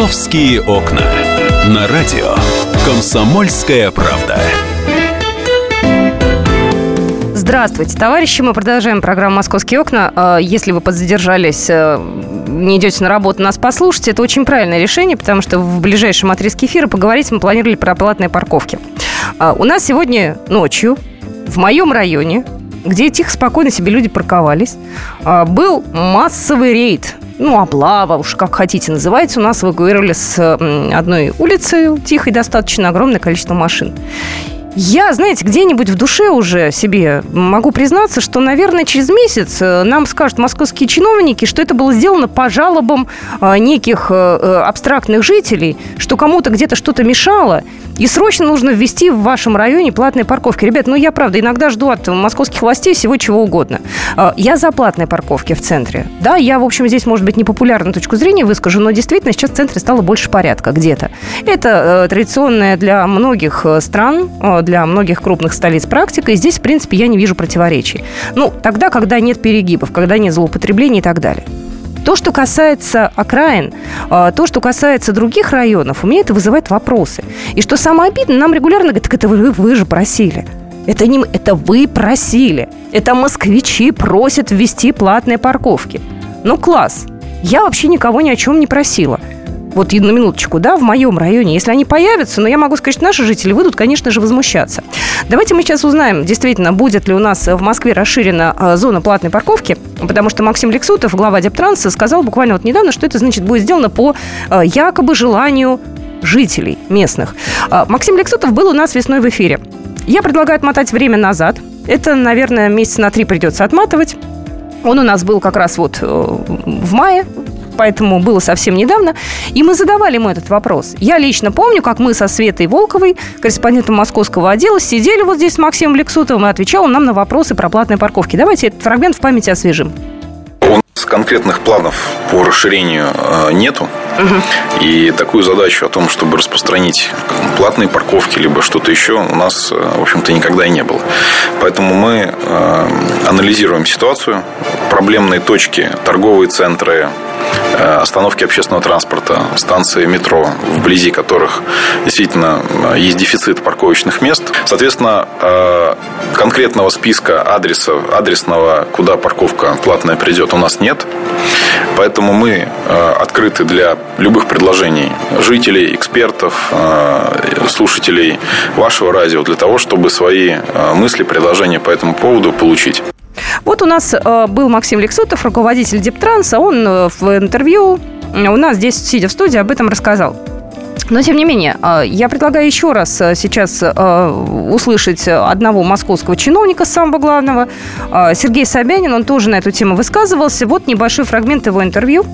«Московские окна». На радио «Комсомольская правда». Здравствуйте, товарищи. Мы продолжаем программу «Московские окна». А, если вы подзадержались, э, не идете на работу, нас послушайте. Это очень правильное решение, потому что в ближайшем отрезке эфира поговорить мы планировали про платные парковки. А, у нас сегодня ночью в моем районе, где тихо, спокойно себе люди парковались, а, был массовый рейд. Ну, облава, уж как хотите называется, у нас эвакуировали с одной улицы тихой достаточно огромное количество машин. Я, знаете, где-нибудь в душе уже себе могу признаться, что, наверное, через месяц э, нам скажут московские чиновники, что это было сделано по жалобам э, неких э, абстрактных жителей, что кому-то где-то что-то мешало, и срочно нужно ввести в вашем районе платные парковки. Ребят, ну я правда иногда жду от московских властей всего чего угодно. Я за платные парковки в центре. Да, я, в общем, здесь, может быть, непопулярную точку зрения выскажу, но действительно сейчас в центре стало больше порядка где-то. Это традиционная для многих стран для многих крупных столиц практика, и здесь, в принципе, я не вижу противоречий. Ну, тогда, когда нет перегибов, когда нет злоупотреблений и так далее. То, что касается окраин, а, то, что касается других районов, у меня это вызывает вопросы. И что самое обидное, нам регулярно говорят, так это вы, вы же просили. Это, не, это вы просили. Это москвичи просят ввести платные парковки. Ну, класс. Я вообще никого ни о чем не просила вот на минуточку, да, в моем районе, если они появятся, но я могу сказать, что наши жители выйдут, конечно же, возмущаться. Давайте мы сейчас узнаем, действительно, будет ли у нас в Москве расширена а, зона платной парковки, потому что Максим Лексутов, глава Дептранса, сказал буквально вот недавно, что это, значит, будет сделано по а, якобы желанию жителей местных. А, Максим Лексутов был у нас весной в эфире. Я предлагаю отмотать время назад. Это, наверное, месяца на три придется отматывать. Он у нас был как раз вот э, в мае поэтому было совсем недавно. И мы задавали ему этот вопрос. Я лично помню, как мы со Светой Волковой, корреспондентом московского отдела, сидели вот здесь с Максимом Лексутовым и отвечал он нам на вопросы про платные парковки. Давайте этот фрагмент в памяти освежим конкретных планов по расширению э, нету. Угу. И такую задачу о том, чтобы распространить платные парковки, либо что-то еще, у нас, э, в общем-то, никогда и не было. Поэтому мы э, анализируем ситуацию. Проблемные точки, торговые центры, остановки общественного транспорта, станции метро, вблизи которых действительно есть дефицит парковочных мест. Соответственно, конкретного списка адреса, адресного, куда парковка платная придет, у нас нет. Поэтому мы э, открыты для любых предложений жителей, экспертов, э, слушателей вашего радио для того, чтобы свои э, мысли, предложения по этому поводу получить. Вот у нас был Максим Лексутов, руководитель Дептранса. Он в интервью у нас здесь, сидя в студии, об этом рассказал. Но, тем не менее, а, я предлагаю еще раз сейчас услышать одного московского чиновника, самого главного, Сергей Собянин. Он тоже на эту тему высказывался. Вот небольшой фрагмент его интервью.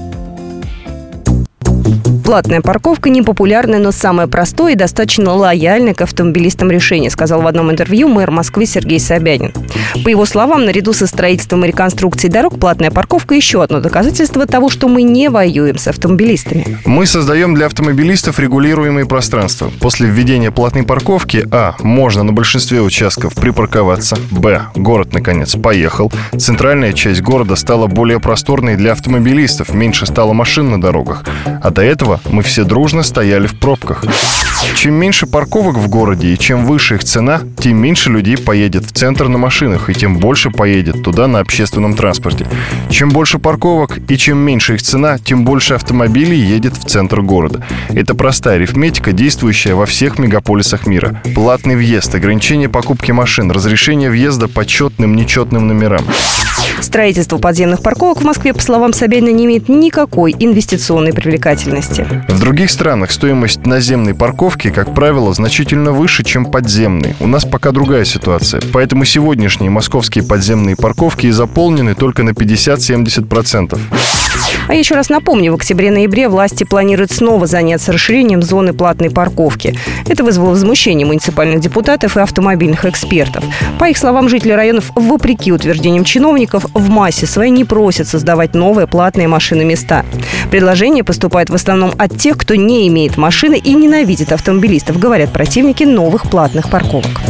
Платная парковка не популярное, но самое простое и достаточно лояльное к автомобилистам решение, сказал в одном интервью мэр Москвы Сергей Собянин. По его словам, наряду со строительством и реконструкцией дорог, платная парковка еще одно доказательство того, что мы не воюем с автомобилистами. Мы создаем для автомобилистов регулируемые пространства. После введения платной парковки, а, можно на большинстве участков припарковаться, б, город, наконец, поехал, центральная часть города стала более просторной для автомобилистов, меньше стало машин на дорогах, а до этого мы все дружно стояли в пробках. Чем меньше парковок в городе и чем выше их цена, тем меньше людей поедет в центр на машинах и тем больше поедет туда на общественном транспорте. Чем больше парковок и чем меньше их цена, тем больше автомобилей едет в центр города. Это простая арифметика, действующая во всех мегаполисах мира. Платный въезд, ограничение покупки машин, разрешение въезда по четным, нечетным номерам. Строительство подземных парковок в Москве, по словам Собянина, не имеет никакой инвестиционной привлекательности. В других странах стоимость наземной парковки, как правило, значительно выше, чем подземной. У нас пока другая ситуация. Поэтому сегодняшние московские подземные парковки заполнены только на 50-70%. А еще раз напомню, в октябре-ноябре власти планируют снова заняться расширением зоны платной парковки. Это вызвало возмущение муниципальных депутатов и автомобильных экспертов. По их словам, жители районов, вопреки утверждениям чиновников, в массе своей не просят создавать новые платные машины места. Предложения поступают в основном от тех, кто не имеет машины и ненавидит автомобилистов, говорят противники новых платных парковок.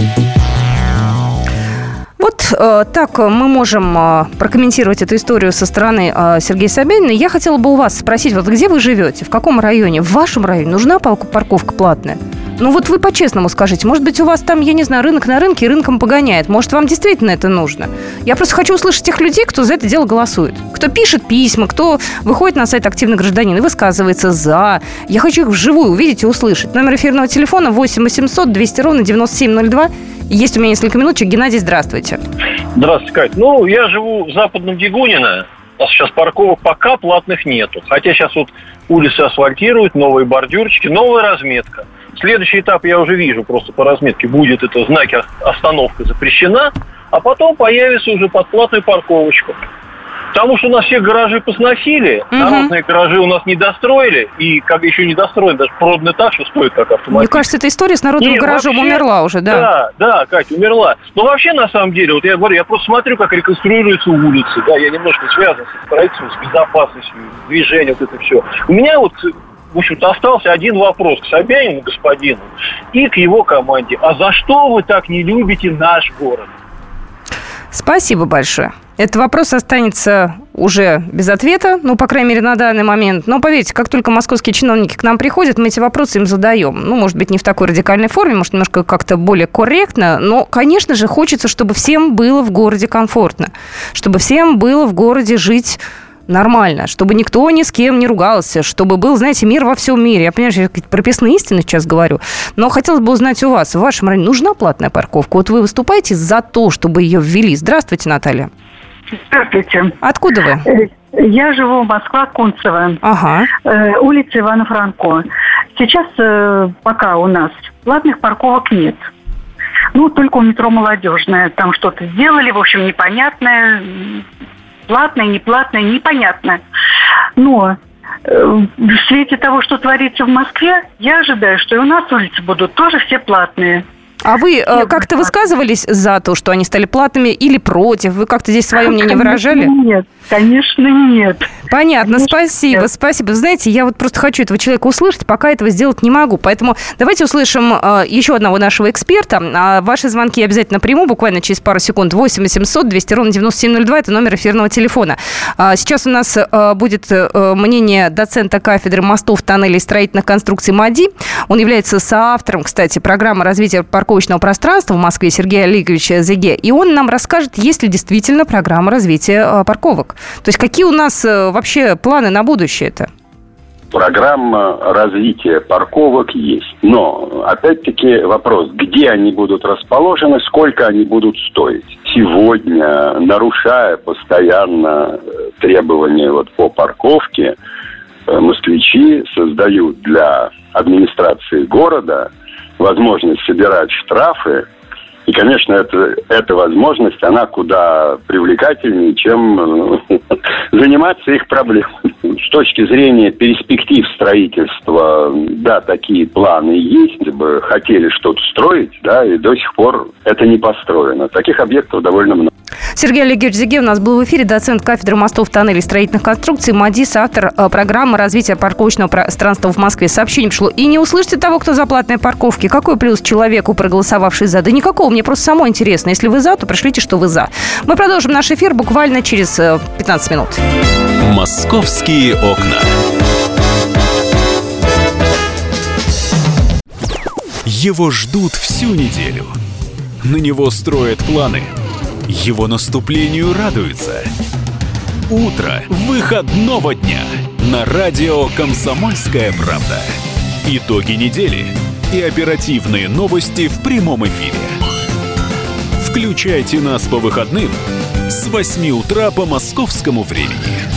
Вот э, так мы можем э, прокомментировать эту историю со стороны э, Сергея Собянина. Я хотела бы у вас спросить, вот где вы живете, в каком районе? В вашем районе нужна парковка платная? Ну вот вы по-честному скажите, может быть, у вас там, я не знаю, рынок на рынке рынком погоняет. Может, вам действительно это нужно? Я просто хочу услышать тех людей, кто за это дело голосует. Кто пишет письма, кто выходит на сайт «Активный гражданин» и высказывается «за». Я хочу их вживую увидеть и услышать. Номер эфирного телефона 8 800 200 ровно 9702. Есть у меня несколько минуточек. Геннадий, здравствуйте. Здравствуйте, Кать. Ну, я живу в Западном Дегунино. У нас сейчас парковок пока платных нету. Хотя сейчас вот улицы асфальтируют, новые бордюрчики, новая разметка. Следующий этап я уже вижу просто по разметке. Будет это знаки остановка запрещена, а потом появится уже подплатная парковочка. Потому что у нас все гаражи посносили, угу. народные гаражи у нас не достроили, и как еще не достроены, даже проданы так, что стоит как автомобиль. Мне кажется, эта история с народным Нет, гаражом вообще, умерла уже, да? Да, да, Катя, умерла. Но вообще, на самом деле, вот я говорю, я просто смотрю, как реконструируются улицы, да, я немножко связан с строительством, с безопасностью, движением, вот это все. У меня вот в общем-то, остался один вопрос к Собянину, господину, и к его команде. А за что вы так не любите наш город? Спасибо большое. Этот вопрос останется уже без ответа, ну, по крайней мере, на данный момент. Но поверьте, как только московские чиновники к нам приходят, мы эти вопросы им задаем. Ну, может быть, не в такой радикальной форме, может, немножко как-то более корректно, но, конечно же, хочется, чтобы всем было в городе комфортно, чтобы всем было в городе жить нормально, чтобы никто ни с кем не ругался, чтобы был, знаете, мир во всем мире. Я понимаю, что я прописные истины сейчас говорю, но хотелось бы узнать у вас, в вашем районе нужна платная парковка? Вот вы выступаете за то, чтобы ее ввели. Здравствуйте, Наталья. Здравствуйте. Откуда вы? Э, я живу в Москва, Кунцево. Ага. Э, улица Ивана Франко. Сейчас э, пока у нас платных парковок нет. Ну, только у метро «Молодежная». Там что-то сделали, в общем, непонятное платное, неплатное, непонятно. Но э, в свете того, что творится в Москве, я ожидаю, что и у нас улицы будут тоже все платные. А вы э, как-то высказывались за то, что они стали платными или против? Вы как-то здесь свое мнение выражали? Нет, Конечно, нет. Понятно, Конечно, спасибо, нет. спасибо. Знаете, я вот просто хочу этого человека услышать, пока этого сделать не могу. Поэтому давайте услышим э, еще одного нашего эксперта. А ваши звонки обязательно приму, буквально через пару секунд. 8 800 200 ровно 9702, это номер эфирного телефона. А сейчас у нас э, будет э, мнение доцента кафедры мостов, тоннелей и строительных конструкций МАДИ. Он является соавтором, кстати, программы развития парковочного пространства в Москве Сергея Олеговича Зеге. И он нам расскажет, есть ли действительно программа развития э, парковок. То есть какие у нас э, вообще планы на будущее это? Программа развития парковок есть. Но, опять-таки, вопрос, где они будут расположены, сколько они будут стоить. Сегодня, нарушая постоянно э, требования вот по парковке, э, москвичи создают для администрации города возможность собирать штрафы и, конечно, это, эта возможность, она куда привлекательнее, чем э, заниматься их проблемами. С точки зрения перспектив строительства, да, такие планы есть, бы хотели что-то строить, да, и до сих пор это не построено. Таких объектов довольно много. Сергей Олегович Зиге у нас был в эфире, доцент кафедры мостов, тоннелей, строительных конструкций, МАДИС, автор э, программы развития парковочного пространства в Москве. Сообщение пришло. И не услышите того, кто за платные парковки. Какой плюс человеку, проголосовавший за? Да никакого. Мне просто само интересно. Если вы за, то пришлите, что вы за. Мы продолжим наш эфир буквально через 15 э, минут. Московские окна. Его ждут всю неделю. На него строят планы – его наступлению радуются. Утро выходного дня на радио «Комсомольская правда». Итоги недели и оперативные новости в прямом эфире. Включайте нас по выходным с 8 утра по московскому времени.